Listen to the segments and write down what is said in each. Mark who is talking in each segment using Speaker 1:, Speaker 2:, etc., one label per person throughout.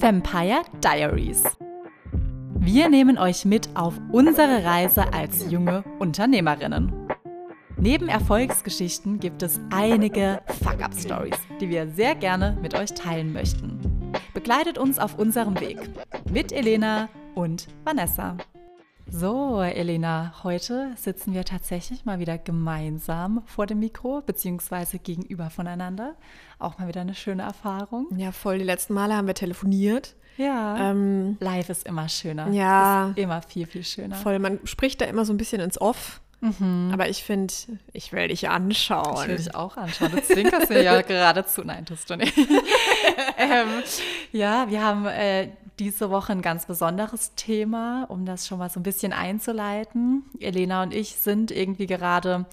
Speaker 1: Vampire Diaries. Wir nehmen euch mit auf unsere Reise als junge Unternehmerinnen. Neben Erfolgsgeschichten gibt es einige Fuck-Up-Stories, die wir sehr gerne mit euch teilen möchten. Begleitet uns auf unserem Weg mit Elena und Vanessa. So, Elena, heute sitzen wir tatsächlich mal wieder gemeinsam vor dem Mikro, beziehungsweise gegenüber voneinander. Auch mal wieder eine schöne Erfahrung.
Speaker 2: Ja, voll. Die letzten Male haben wir telefoniert.
Speaker 1: Ja. Ähm, Live ist immer schöner.
Speaker 2: Ja.
Speaker 1: Ist immer viel, viel schöner.
Speaker 2: Voll. Man spricht da immer so ein bisschen ins Off. Mhm. Aber ich finde, ich will dich anschauen.
Speaker 1: Ich will dich auch anschauen. Du zwinkerst mir ja geradezu. Nein, tust du nicht. ähm, ja, wir haben äh, diese Woche ein ganz besonderes Thema, um das schon mal so ein bisschen einzuleiten. Elena und ich sind irgendwie gerade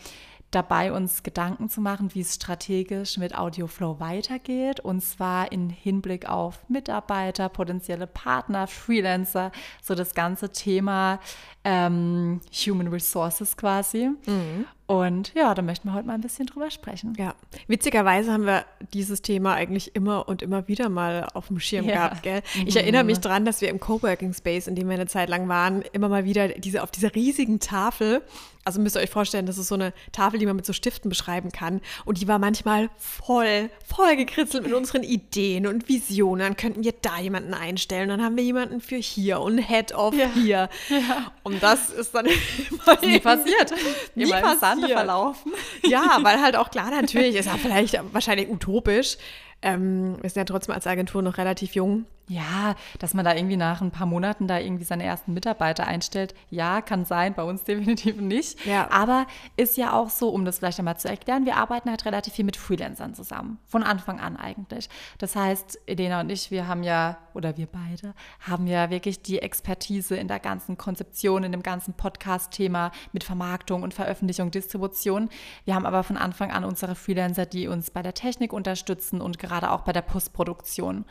Speaker 1: dabei, uns Gedanken zu machen, wie es strategisch mit Audioflow weitergeht. Und zwar in Hinblick auf Mitarbeiter, potenzielle Partner, Freelancer, so das ganze Thema ähm, Human Resources quasi. Mhm. Und ja, da möchten wir heute mal ein bisschen drüber sprechen.
Speaker 2: Ja, witzigerweise haben wir dieses Thema eigentlich immer und immer wieder mal auf dem Schirm ja. gehabt, gell? Ich mhm. erinnere mich daran, dass wir im Coworking Space, in dem wir eine Zeit lang waren, immer mal wieder diese auf dieser riesigen Tafel also müsst ihr euch vorstellen, das ist so eine Tafel, die man mit so Stiften beschreiben kann. Und die war manchmal voll, voll gekritzelt mit unseren Ideen und Visionen. Dann könnten wir da jemanden einstellen. Dann haben wir jemanden für hier und Head-Off ja. hier. Ja. Und das ist dann
Speaker 1: nie passiert. Nie immer passiert. Sande verlaufen.
Speaker 2: Ja, weil halt auch klar, natürlich ist ja vielleicht wahrscheinlich utopisch. Ähm, wir sind ja trotzdem als Agentur noch relativ jung.
Speaker 1: Ja, dass man da irgendwie nach ein paar Monaten da irgendwie seine ersten Mitarbeiter einstellt, ja, kann sein, bei uns definitiv nicht. Ja. Aber ist ja auch so, um das vielleicht einmal zu erklären, wir arbeiten halt relativ viel mit Freelancern zusammen, von Anfang an eigentlich. Das heißt, Elena und ich, wir haben ja, oder wir beide, haben ja wirklich die Expertise in der ganzen Konzeption, in dem ganzen Podcast-Thema mit Vermarktung und Veröffentlichung, Distribution. Wir haben aber von Anfang an unsere Freelancer, die uns bei der Technik unterstützen und gerade auch bei der Postproduktion.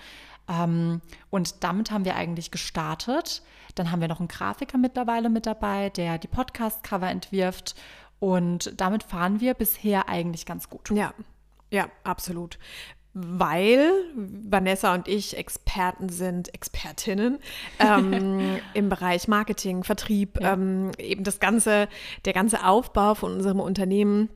Speaker 1: Ähm, und damit haben wir eigentlich gestartet. Dann haben wir noch einen Grafiker mittlerweile mit dabei, der die Podcast-Cover entwirft. Und damit fahren wir bisher eigentlich ganz gut.
Speaker 2: Ja, ja, absolut weil Vanessa und ich Experten sind, Expertinnen ähm, im Bereich Marketing, Vertrieb, ja. ähm, eben das ganze, der ganze Aufbau von unserem Unternehmen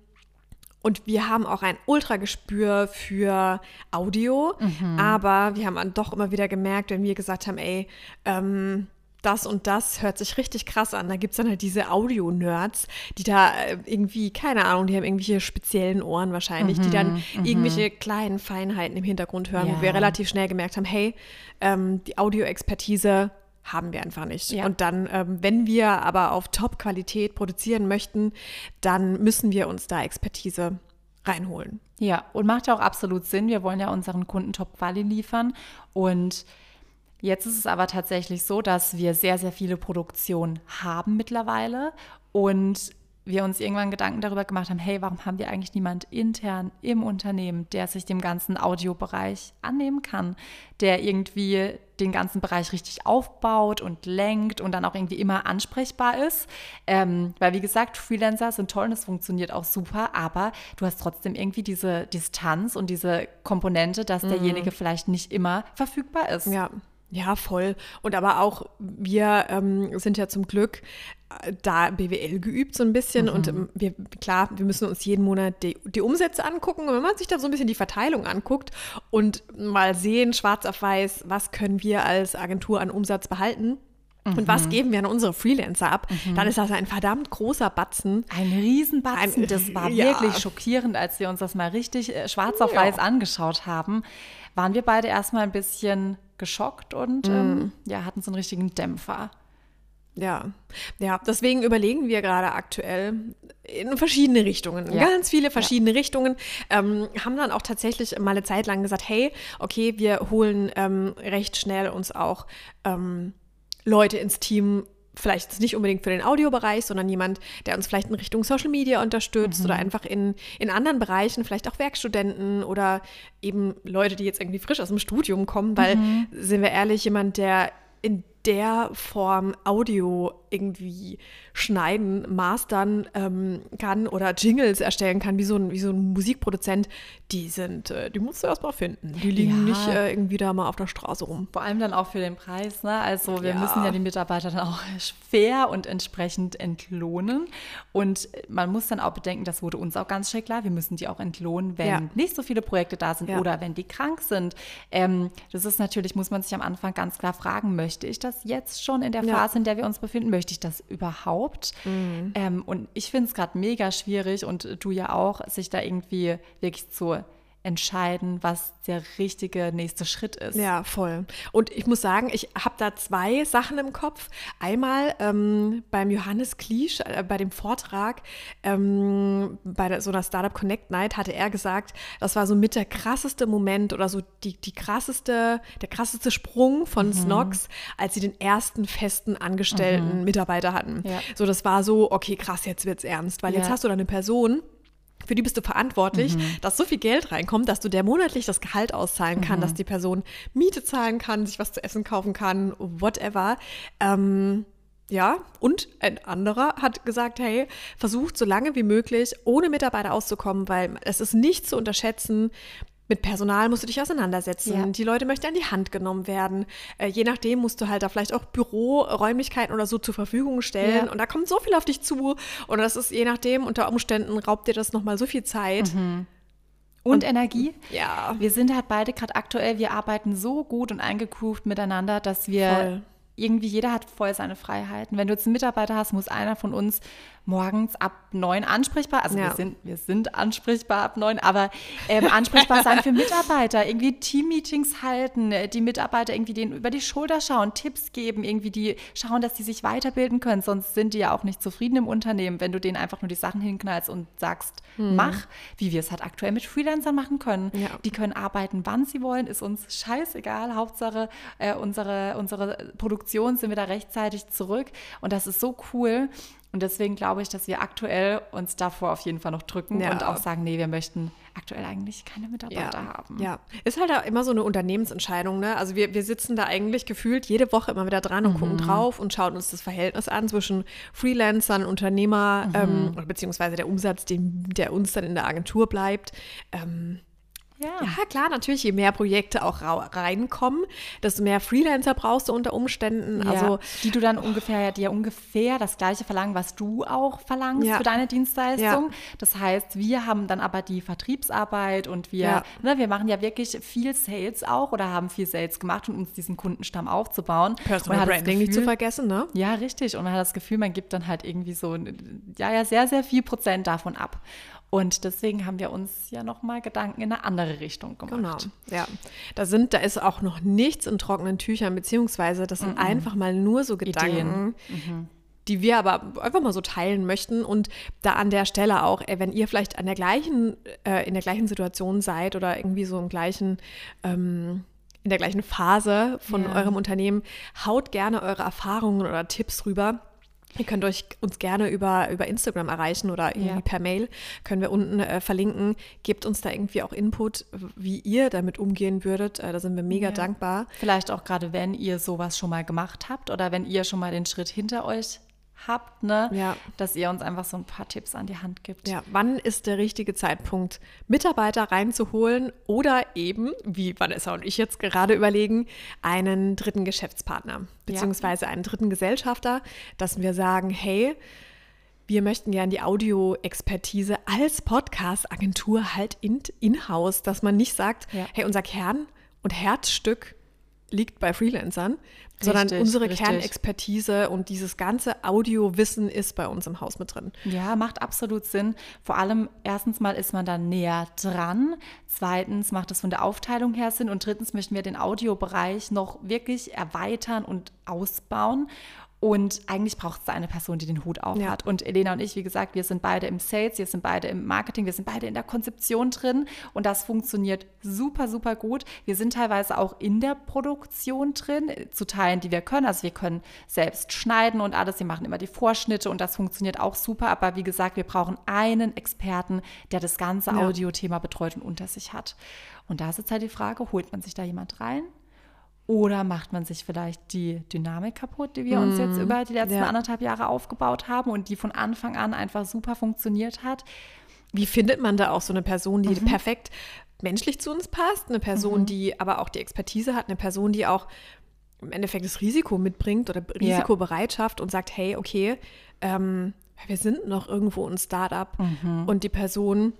Speaker 2: und wir haben auch ein Ultragespür für Audio, mhm. aber wir haben dann doch immer wieder gemerkt, wenn wir gesagt haben, ey, ähm, das und das hört sich richtig krass an. Da gibt es dann halt diese Audio-Nerds, die da äh, irgendwie, keine Ahnung, die haben irgendwelche speziellen Ohren wahrscheinlich, mhm, die dann mhm. irgendwelche kleinen Feinheiten im Hintergrund hören, ja. wo wir relativ schnell gemerkt haben, hey, ähm, die Audio-Expertise haben wir einfach nicht. Ja. Und dann, ähm, wenn wir aber auf Top-Qualität produzieren möchten, dann müssen wir uns da Expertise reinholen.
Speaker 1: Ja, und macht ja auch absolut Sinn. Wir wollen ja unseren Kunden Top-Quali liefern. Und jetzt ist es aber tatsächlich so, dass wir sehr, sehr viele Produktionen haben mittlerweile. Und wir uns irgendwann Gedanken darüber gemacht haben, hey, warum haben wir eigentlich niemand intern im Unternehmen, der sich dem ganzen Audiobereich annehmen kann, der irgendwie den ganzen Bereich richtig aufbaut und lenkt und dann auch irgendwie immer ansprechbar ist. Ähm, weil wie gesagt, Freelancer sind toll und es funktioniert auch super, aber du hast trotzdem irgendwie diese Distanz und diese Komponente, dass mhm. derjenige vielleicht nicht immer verfügbar ist.
Speaker 2: Ja. Ja, voll. Und aber auch wir ähm, sind ja zum Glück äh, da BWL geübt so ein bisschen mhm. und ähm, wir, klar, wir müssen uns jeden Monat die, die, Umsätze angucken und wenn man sich da so ein bisschen die Verteilung anguckt und mal sehen, schwarz auf weiß, was können wir als Agentur an Umsatz behalten, und was mhm. geben wir an unsere Freelancer ab? Mhm. Dann ist das ein verdammt großer Batzen.
Speaker 1: Ein Riesenbatzen. Ein, das war ja. wirklich schockierend, als wir uns das mal richtig äh, schwarz auf ja. weiß angeschaut haben. Waren wir beide erstmal ein bisschen geschockt und mhm. ähm, ja, hatten so einen richtigen Dämpfer.
Speaker 2: Ja, ja, deswegen überlegen wir gerade aktuell in verschiedene Richtungen, ja. ganz viele verschiedene ja. Richtungen. Ähm, haben dann auch tatsächlich mal eine Zeit lang gesagt, hey, okay, wir holen ähm, recht schnell uns auch ähm, Leute ins Team, vielleicht nicht unbedingt für den Audiobereich, sondern jemand, der uns vielleicht in Richtung Social Media unterstützt mhm. oder einfach in, in anderen Bereichen, vielleicht auch Werkstudenten oder eben Leute, die jetzt irgendwie frisch aus dem Studium kommen, weil, mhm. sind wir ehrlich, jemand, der in der Form Audio irgendwie schneiden, mastern ähm, kann oder Jingles erstellen kann, wie so ein, wie so ein Musikproduzent, die sind, äh, die musst du erstmal finden. Die liegen ja. nicht äh, irgendwie da mal auf der Straße rum.
Speaker 1: Vor allem dann auch für den Preis, ne? Also wir ja. müssen ja die Mitarbeiter dann auch fair und entsprechend entlohnen. Und man muss dann auch bedenken, das wurde uns auch ganz schnell klar, wir müssen die auch entlohnen, wenn ja. nicht so viele Projekte da sind oder wenn die krank sind. Ähm, das ist natürlich, muss man sich am Anfang ganz klar fragen, möchte ich das jetzt schon in der Phase, in der wir uns befinden? Möchte ich das überhaupt? Mhm. Ähm, und ich finde es gerade mega schwierig und du ja auch, sich da irgendwie wirklich zu entscheiden, was der richtige nächste Schritt ist.
Speaker 2: Ja, voll. Und ich muss sagen, ich habe da zwei Sachen im Kopf. Einmal ähm, beim Johannes Kliesch, äh, bei dem Vortrag ähm, bei der, so einer Startup Connect Night hatte er gesagt, das war so mit der krasseste Moment oder so die, die krasseste, der krasseste Sprung von mhm. Snox, als sie den ersten festen angestellten mhm. Mitarbeiter hatten. Ja. So, das war so, okay, krass, jetzt wird's ernst, weil ja. jetzt hast du da eine Person, für die bist du verantwortlich, mhm. dass so viel Geld reinkommt, dass du der monatlich das Gehalt auszahlen kann, mhm. dass die Person Miete zahlen kann, sich was zu essen kaufen kann, whatever. Ähm, ja, und ein anderer hat gesagt, hey, versucht so lange wie möglich ohne Mitarbeiter auszukommen, weil es ist nicht zu unterschätzen, mit Personal musst du dich auseinandersetzen. Ja. Die Leute möchten an die Hand genommen werden. Äh, je nachdem musst du halt da vielleicht auch Büroräumlichkeiten oder so zur Verfügung stellen. Ja. Und da kommt so viel auf dich zu. Und das ist je nachdem, unter Umständen raubt dir das nochmal so viel Zeit.
Speaker 1: Mhm. Und, und, Energie.
Speaker 2: Ja.
Speaker 1: Wir sind halt beide gerade aktuell, wir arbeiten so gut und eingegroovt miteinander, dass wir Voll. Irgendwie, jeder hat voll seine Freiheiten. Wenn du jetzt einen Mitarbeiter hast, muss einer von uns morgens ab neun ansprechbar. Also ja. wir, sind, wir sind ansprechbar ab neun, aber ähm, ansprechbar sein für Mitarbeiter, irgendwie Teammeetings halten, äh, die Mitarbeiter irgendwie denen über die Schulter schauen, Tipps geben, irgendwie die schauen, dass die sich weiterbilden können. Sonst sind die ja auch nicht zufrieden im Unternehmen, wenn du denen einfach nur die Sachen hinknallst und sagst, hm. mach, wie wir es halt aktuell mit Freelancern machen können. Ja. Die können arbeiten, wann sie wollen, ist uns scheißegal. Hauptsache, äh, unsere, unsere Produktion sind wir da rechtzeitig zurück. Und das ist so cool. Und deswegen glaube ich, dass wir aktuell uns davor auf jeden Fall noch drücken ja. und auch sagen, nee, wir möchten aktuell eigentlich keine Mitarbeiter
Speaker 2: ja.
Speaker 1: haben.
Speaker 2: Ja, ist halt immer so eine Unternehmensentscheidung. Ne? Also wir, wir sitzen da eigentlich gefühlt jede Woche immer wieder dran und mhm. gucken drauf und schauen uns das Verhältnis an zwischen Freelancern, Unternehmer mhm. ähm, beziehungsweise der Umsatz, den, der uns dann in der Agentur bleibt. Ähm, ja. ja, klar, natürlich, je mehr Projekte auch reinkommen, desto mehr Freelancer brauchst du unter Umständen. Ja, also,
Speaker 1: die du dann ungefähr, die ja ungefähr das gleiche verlangen, was du auch verlangst ja. für deine Dienstleistung. Das heißt, wir haben dann aber die Vertriebsarbeit und wir, ne, wir machen ja wirklich viel Sales auch oder haben viel Sales gemacht, um uns diesen Kundenstamm aufzubauen.
Speaker 2: Personal Branding Gefühl, nicht zu vergessen, ne?
Speaker 1: Ja, richtig. Und man hat das Gefühl, man gibt dann halt irgendwie so, ja, ja, sehr, sehr viel Prozent davon ab. Und deswegen haben wir uns ja nochmal Gedanken in eine andere Richtung gemacht.
Speaker 2: Genau, ja. Da sind, da ist auch noch nichts in trockenen Tüchern, beziehungsweise das sind -mm. einfach mal nur so Gedanken. Mhm. Die wir aber einfach mal so teilen möchten und da an der Stelle auch, ey, wenn ihr vielleicht an der gleichen, äh, in der gleichen Situation seid oder irgendwie so im gleichen, ähm, in der gleichen Phase von yeah. eurem Unternehmen, haut gerne eure Erfahrungen oder Tipps rüber Ihr könnt euch uns gerne über, über Instagram erreichen oder irgendwie ja. per Mail. Können wir unten äh, verlinken. Gebt uns da irgendwie auch Input, wie ihr damit umgehen würdet. Äh, da sind wir mega ja. dankbar.
Speaker 1: Vielleicht auch gerade, wenn ihr sowas schon mal gemacht habt oder wenn ihr schon mal den Schritt hinter euch habt, ne? Ja. dass ihr uns einfach so ein paar Tipps an die Hand gibt.
Speaker 2: Ja, wann ist der richtige Zeitpunkt, Mitarbeiter reinzuholen oder eben, wie Vanessa und ich jetzt gerade überlegen, einen dritten Geschäftspartner beziehungsweise ja. einen dritten Gesellschafter, dass wir sagen, hey, wir möchten gerne die Audio-Expertise als Podcast-Agentur halt in-house, dass man nicht sagt, ja. hey, unser Kern und Herzstück liegt bei Freelancern, sondern richtig, unsere richtig. Kernexpertise und dieses ganze Audiowissen ist bei uns im Haus mit drin.
Speaker 1: Ja, macht absolut Sinn. Vor allem, erstens mal ist man da näher dran. Zweitens macht es von der Aufteilung her Sinn. Und drittens möchten wir den Audiobereich noch wirklich erweitern und ausbauen. Und eigentlich braucht es eine Person, die den Hut auf ja. hat. Und Elena und ich, wie gesagt, wir sind beide im Sales, wir sind beide im Marketing, wir sind beide in der Konzeption drin. Und das funktioniert super, super gut. Wir sind teilweise auch in der Produktion drin, zu Teilen, die wir können. Also wir können selbst schneiden und alles. Wir machen immer die Vorschnitte und das funktioniert auch super. Aber wie gesagt, wir brauchen einen Experten, der das ganze Audiothema betreut und unter sich hat. Und da ist jetzt halt die Frage, holt man sich da jemand rein? Oder macht man sich vielleicht die Dynamik kaputt, die wir uns jetzt mhm. über die letzten ja. anderthalb Jahre aufgebaut haben und die von Anfang an einfach super funktioniert hat?
Speaker 2: Wie findet man da auch so eine Person, die mhm. perfekt menschlich zu uns passt, eine Person, mhm. die aber auch die Expertise hat, eine Person, die auch im Endeffekt das Risiko mitbringt oder Risikobereitschaft ja. und sagt, hey, okay, ähm, wir sind noch irgendwo ein Startup mhm. und die Person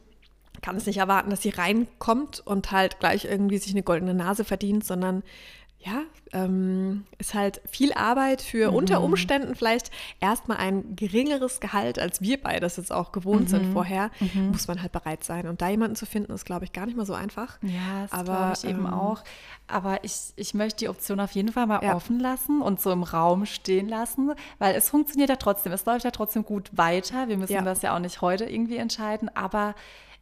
Speaker 2: kann es nicht erwarten, dass sie reinkommt und halt gleich irgendwie sich eine goldene Nase verdient, sondern ja, ähm, ist halt viel Arbeit für mhm. unter Umständen vielleicht erstmal ein geringeres Gehalt, als wir beide das jetzt auch gewohnt mhm. sind vorher, mhm. muss man halt bereit sein. Und da jemanden zu finden, ist, glaube ich, gar nicht mal so einfach.
Speaker 1: Ja, das glaube ich eben ähm, auch. Aber ich, ich möchte die Option auf jeden Fall mal ja. offen lassen und so im Raum stehen lassen, weil es funktioniert ja trotzdem. Es läuft ja trotzdem gut weiter. Wir müssen ja. das ja auch nicht heute irgendwie entscheiden, aber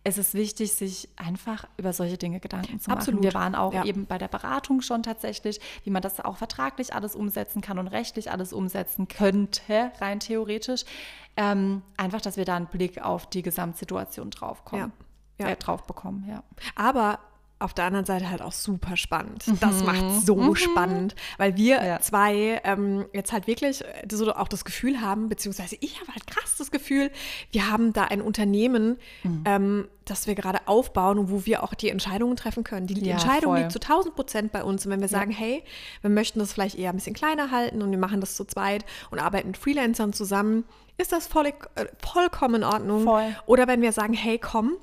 Speaker 1: es ist wichtig, sich einfach über solche Dinge Gedanken zu machen. Absolut. Wir waren auch ja. eben bei der Beratung schon tatsächlich, wie man das auch vertraglich alles umsetzen kann und rechtlich alles umsetzen könnte, rein theoretisch. Ähm, einfach, dass wir da einen Blick auf die Gesamtsituation drauf kommen. Ja. Ja. Äh, drauf bekommen, ja.
Speaker 2: Aber auf der anderen Seite halt auch super spannend. Mhm. Das macht so mhm. spannend, weil wir ja. zwei ähm, jetzt halt wirklich so auch das Gefühl haben, beziehungsweise ich habe halt krass das Gefühl, wir haben da ein Unternehmen, mhm. ähm, das wir gerade aufbauen und wo wir auch die Entscheidungen treffen können. Die, die ja, Entscheidung voll. liegt zu 1000 Prozent bei uns. Und wenn wir sagen, ja. hey, wir möchten das vielleicht eher ein bisschen kleiner halten und wir machen das zu zweit und arbeiten mit Freelancern zusammen, ist das voll, äh, vollkommen in Ordnung. Voll. Oder wenn wir sagen, hey, komm,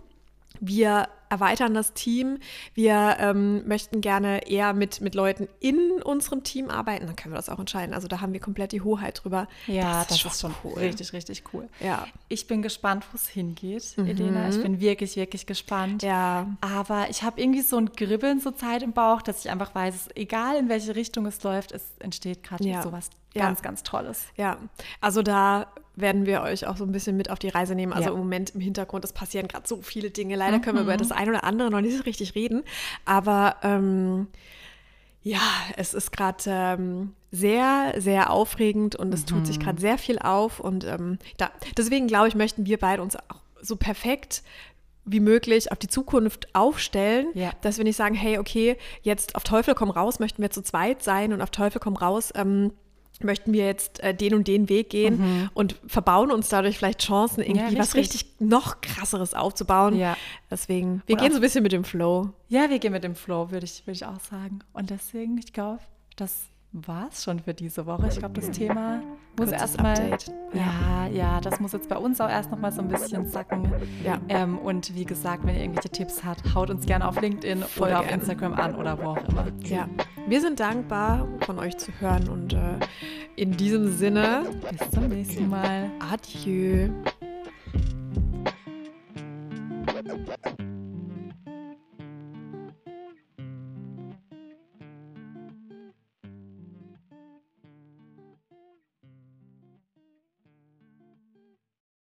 Speaker 2: wir erweitern das Team, wir ähm, möchten gerne eher mit, mit Leuten in unserem Team arbeiten, dann können wir das auch entscheiden. Also da haben wir komplett die Hoheit drüber.
Speaker 1: Ja, das, ist, das ist schon cool. richtig, richtig cool. Ja. Ich bin gespannt, wo es hingeht, mhm. Elena. Ich bin wirklich, wirklich gespannt. Ja. Aber ich habe irgendwie so ein Gribbeln zur Zeit im Bauch, dass ich einfach weiß, egal in welche Richtung es läuft, es entsteht gerade ja. sowas ganz, ja. ganz Tolles.
Speaker 2: Ja, also da werden wir euch auch so ein bisschen mit auf die Reise nehmen. Also ja. im Moment im Hintergrund, es passieren gerade so viele Dinge. Leider können wir über mhm. das eine oder andere noch nicht so richtig reden. Aber ähm, ja, es ist gerade ähm, sehr, sehr aufregend und es mhm. tut sich mhm. gerade sehr viel auf. Und ähm, da, deswegen glaube ich, möchten wir beide uns auch so perfekt wie möglich auf die Zukunft aufstellen, ja. dass wir nicht sagen, hey, okay, jetzt auf Teufel komm raus, möchten wir zu zweit sein und auf Teufel komm raus, ähm, möchten wir jetzt äh, den und den Weg gehen mhm. und verbauen uns dadurch vielleicht Chancen, irgendwie ja, richtig. was richtig noch krasseres aufzubauen. Ja. Deswegen, wir Oder gehen so ein bisschen mit dem Flow.
Speaker 1: Ja, wir gehen mit dem Flow, würde ich, würd ich auch sagen. Und deswegen, ich glaube, das war es schon für diese Woche. Ich glaube, das Thema muss erstmal. Ja, ja, das muss jetzt bei uns auch erst noch mal so ein bisschen sacken. Ja. Ähm, und wie gesagt, wenn ihr irgendwelche Tipps habt, haut uns gerne auf LinkedIn Voll oder gern. auf Instagram an oder wo auch immer.
Speaker 2: Ja. Wir sind dankbar, von euch zu hören und äh, in diesem Sinne.
Speaker 1: Bis zum nächsten Mal.
Speaker 2: Adieu.